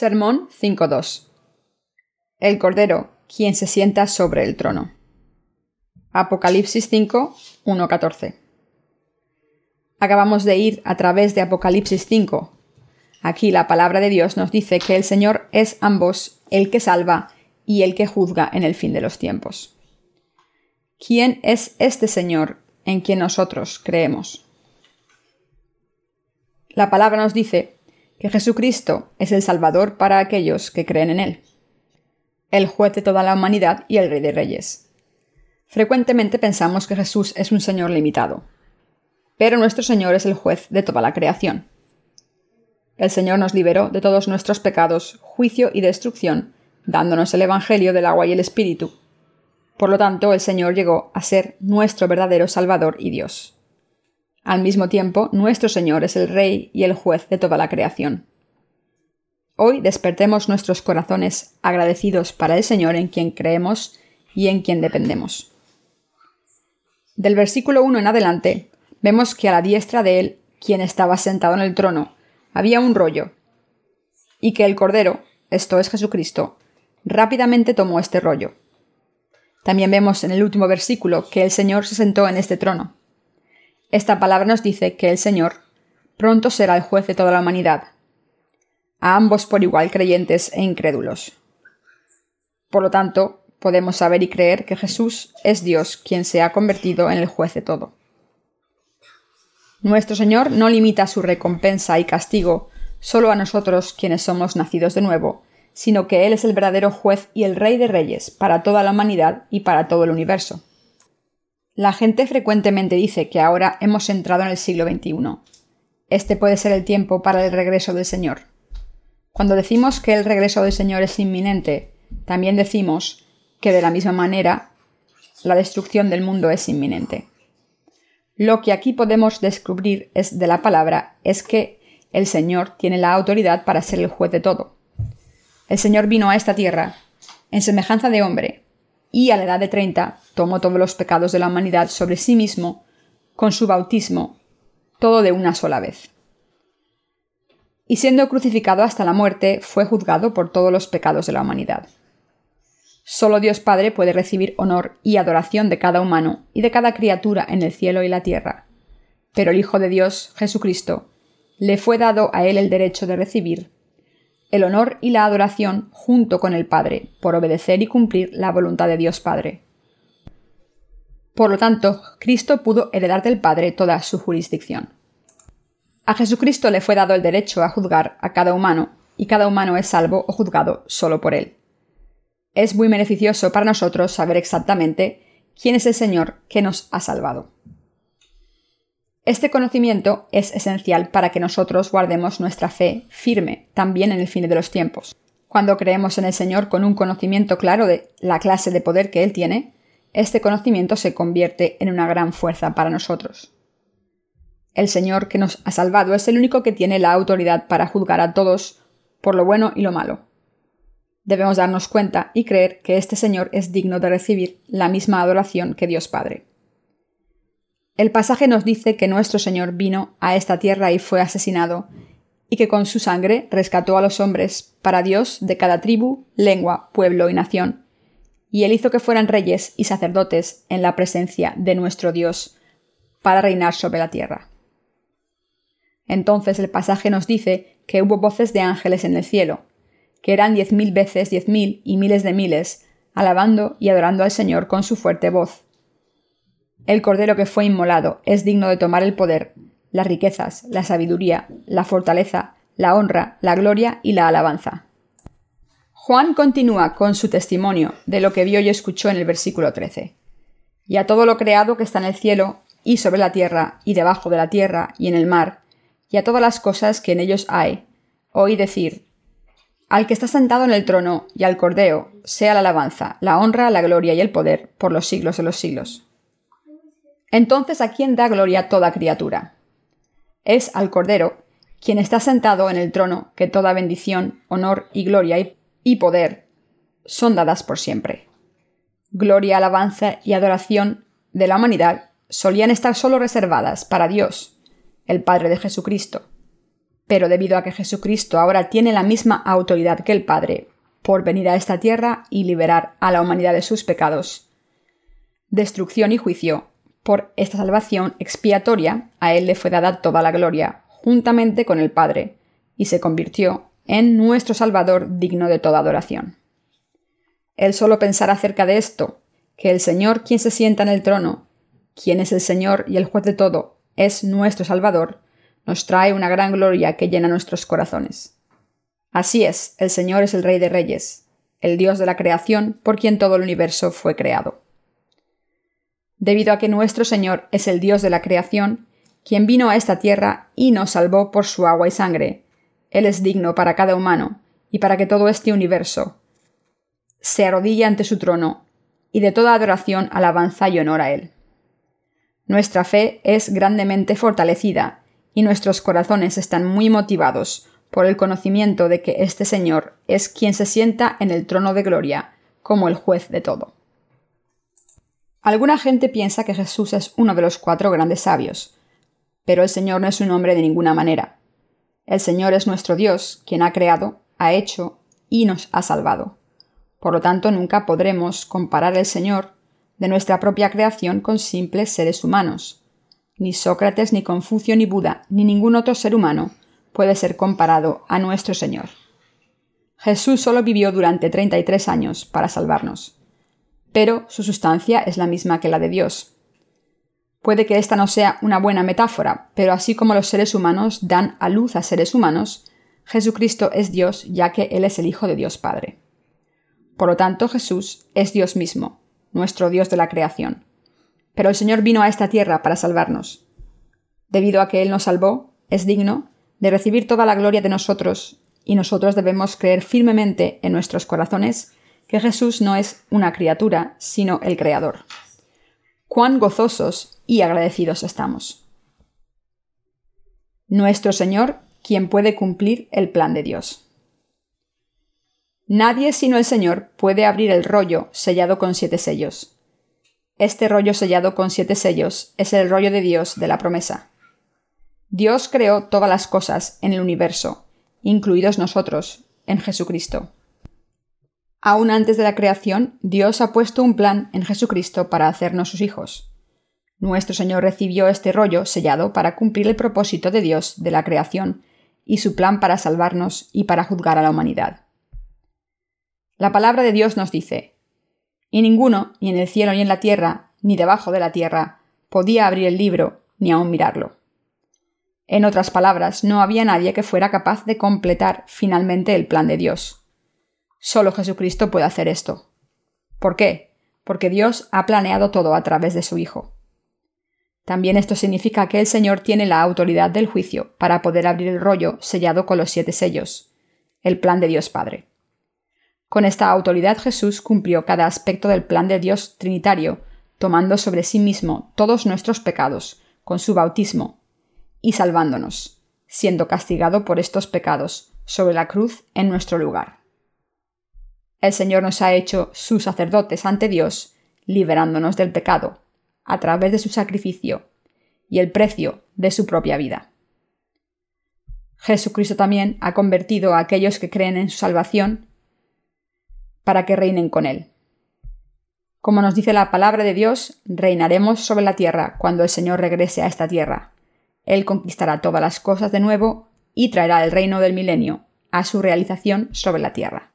Sermón 5.2 El Cordero, quien se sienta sobre el trono. Apocalipsis 5, 14 Acabamos de ir a través de Apocalipsis 5. Aquí la palabra de Dios nos dice que el Señor es ambos el que salva y el que juzga en el fin de los tiempos. ¿Quién es este Señor en quien nosotros creemos? La palabra nos dice que Jesucristo es el Salvador para aquellos que creen en Él, el juez de toda la humanidad y el Rey de Reyes. Frecuentemente pensamos que Jesús es un Señor limitado, pero nuestro Señor es el juez de toda la creación. El Señor nos liberó de todos nuestros pecados, juicio y destrucción, dándonos el Evangelio del agua y el Espíritu. Por lo tanto, el Señor llegó a ser nuestro verdadero Salvador y Dios. Al mismo tiempo, nuestro Señor es el Rey y el juez de toda la creación. Hoy despertemos nuestros corazones agradecidos para el Señor en quien creemos y en quien dependemos. Del versículo 1 en adelante, vemos que a la diestra de él, quien estaba sentado en el trono, había un rollo, y que el Cordero, esto es Jesucristo, rápidamente tomó este rollo. También vemos en el último versículo que el Señor se sentó en este trono. Esta palabra nos dice que el Señor pronto será el juez de toda la humanidad, a ambos por igual creyentes e incrédulos. Por lo tanto, podemos saber y creer que Jesús es Dios quien se ha convertido en el juez de todo. Nuestro Señor no limita su recompensa y castigo solo a nosotros quienes somos nacidos de nuevo, sino que Él es el verdadero juez y el Rey de Reyes para toda la humanidad y para todo el universo. La gente frecuentemente dice que ahora hemos entrado en el siglo XXI. Este puede ser el tiempo para el regreso del Señor. Cuando decimos que el regreso del Señor es inminente, también decimos que de la misma manera la destrucción del mundo es inminente. Lo que aquí podemos descubrir es de la palabra es que el Señor tiene la autoridad para ser el juez de todo. El Señor vino a esta tierra en semejanza de hombre, y a la edad de treinta tomó todos los pecados de la humanidad sobre sí mismo con su bautismo, todo de una sola vez. Y siendo crucificado hasta la muerte, fue juzgado por todos los pecados de la humanidad. Solo Dios Padre puede recibir honor y adoración de cada humano y de cada criatura en el cielo y la tierra. Pero el Hijo de Dios, Jesucristo, le fue dado a él el derecho de recibir el honor y la adoración junto con el Padre, por obedecer y cumplir la voluntad de Dios Padre. Por lo tanto, Cristo pudo heredar del Padre toda su jurisdicción. A Jesucristo le fue dado el derecho a juzgar a cada humano, y cada humano es salvo o juzgado solo por él. Es muy beneficioso para nosotros saber exactamente quién es el Señor que nos ha salvado. Este conocimiento es esencial para que nosotros guardemos nuestra fe firme también en el fin de los tiempos. Cuando creemos en el Señor con un conocimiento claro de la clase de poder que Él tiene, este conocimiento se convierte en una gran fuerza para nosotros. El Señor que nos ha salvado es el único que tiene la autoridad para juzgar a todos por lo bueno y lo malo. Debemos darnos cuenta y creer que este Señor es digno de recibir la misma adoración que Dios Padre. El pasaje nos dice que nuestro Señor vino a esta tierra y fue asesinado, y que con su sangre rescató a los hombres para Dios de cada tribu, lengua, pueblo y nación, y él hizo que fueran reyes y sacerdotes en la presencia de nuestro Dios, para reinar sobre la tierra. Entonces el pasaje nos dice que hubo voces de ángeles en el cielo, que eran diez mil veces diez mil y miles de miles, alabando y adorando al Señor con su fuerte voz el Cordero que fue inmolado es digno de tomar el poder, las riquezas, la sabiduría, la fortaleza, la honra, la gloria y la alabanza. Juan continúa con su testimonio de lo que vio y escuchó en el versículo 13. Y a todo lo creado que está en el cielo, y sobre la tierra, y debajo de la tierra, y en el mar, y a todas las cosas que en ellos hay, oí decir, al que está sentado en el trono y al Cordero, sea la alabanza, la honra, la gloria y el poder por los siglos de los siglos. Entonces, ¿a quién da gloria toda criatura? Es al Cordero, quien está sentado en el trono, que toda bendición, honor y gloria y, poder son dadas por siempre. Gloria, alabanza y adoración de la humanidad solían estar solo reservadas para Dios, el Padre de Jesucristo. Pero debido a que Jesucristo ahora tiene la misma autoridad que el Padre por venir a esta tierra y liberar a la humanidad de sus pecados, destrucción y juicio, por esta salvación expiatoria a Él le fue dada toda la gloria, juntamente con el Padre, y se convirtió en nuestro Salvador digno de toda adoración. El solo pensar acerca de esto, que el Señor quien se sienta en el trono, quien es el Señor y el juez de todo, es nuestro Salvador, nos trae una gran gloria que llena nuestros corazones. Así es, el Señor es el Rey de Reyes, el Dios de la creación por quien todo el universo fue creado. Debido a que nuestro Señor es el Dios de la creación, quien vino a esta tierra y nos salvó por su agua y sangre, Él es digno para cada humano y para que todo este universo se arrodille ante su trono y de toda adoración, alabanza y honor a Él. Nuestra fe es grandemente fortalecida y nuestros corazones están muy motivados por el conocimiento de que este Señor es quien se sienta en el trono de gloria como el juez de todo. Alguna gente piensa que Jesús es uno de los cuatro grandes sabios, pero el Señor no es un hombre de ninguna manera. El Señor es nuestro Dios, quien ha creado, ha hecho y nos ha salvado. Por lo tanto, nunca podremos comparar el Señor de nuestra propia creación con simples seres humanos. Ni Sócrates, ni Confucio, ni Buda, ni ningún otro ser humano puede ser comparado a nuestro Señor. Jesús solo vivió durante 33 años para salvarnos, pero su sustancia es la misma que la de Dios. Puede que esta no sea una buena metáfora, pero así como los seres humanos dan a luz a seres humanos, Jesucristo es Dios ya que Él es el Hijo de Dios Padre. Por lo tanto, Jesús es Dios mismo, nuestro Dios de la creación. Pero el Señor vino a esta tierra para salvarnos. Debido a que Él nos salvó, es digno de recibir toda la gloria de nosotros, y nosotros debemos creer firmemente en nuestros corazones que Jesús no es una criatura, sino el Creador. Cuán gozosos y agradecidos estamos. Nuestro Señor, quien puede cumplir el plan de Dios. Nadie sino el Señor puede abrir el rollo sellado con siete sellos. Este rollo sellado con siete sellos es el rollo de Dios de la promesa. Dios creó todas las cosas en el universo, incluidos nosotros, en Jesucristo. Aún antes de la creación, Dios ha puesto un plan en Jesucristo para hacernos sus hijos. Nuestro Señor recibió este rollo sellado para cumplir el propósito de Dios de la creación y su plan para salvarnos y para juzgar a la humanidad. La palabra de Dios nos dice, y ninguno, ni en el cielo ni en la tierra, ni debajo de la tierra, podía abrir el libro, ni aun mirarlo. En otras palabras, no había nadie que fuera capaz de completar finalmente el plan de Dios. Solo Jesucristo puede hacer esto. ¿Por qué? Porque Dios ha planeado todo a través de su Hijo. También esto significa que el Señor tiene la autoridad del juicio para poder abrir el rollo sellado con los siete sellos, el plan de Dios Padre. Con esta autoridad Jesús cumplió cada aspecto del plan de Dios Trinitario, tomando sobre sí mismo todos nuestros pecados, con su bautismo, y salvándonos, siendo castigado por estos pecados sobre la cruz en nuestro lugar. El Señor nos ha hecho sus sacerdotes ante Dios, liberándonos del pecado, a través de su sacrificio y el precio de su propia vida. Jesucristo también ha convertido a aquellos que creen en su salvación para que reinen con él. Como nos dice la palabra de Dios, reinaremos sobre la tierra cuando el Señor regrese a esta tierra. Él conquistará todas las cosas de nuevo y traerá el reino del milenio a su realización sobre la tierra.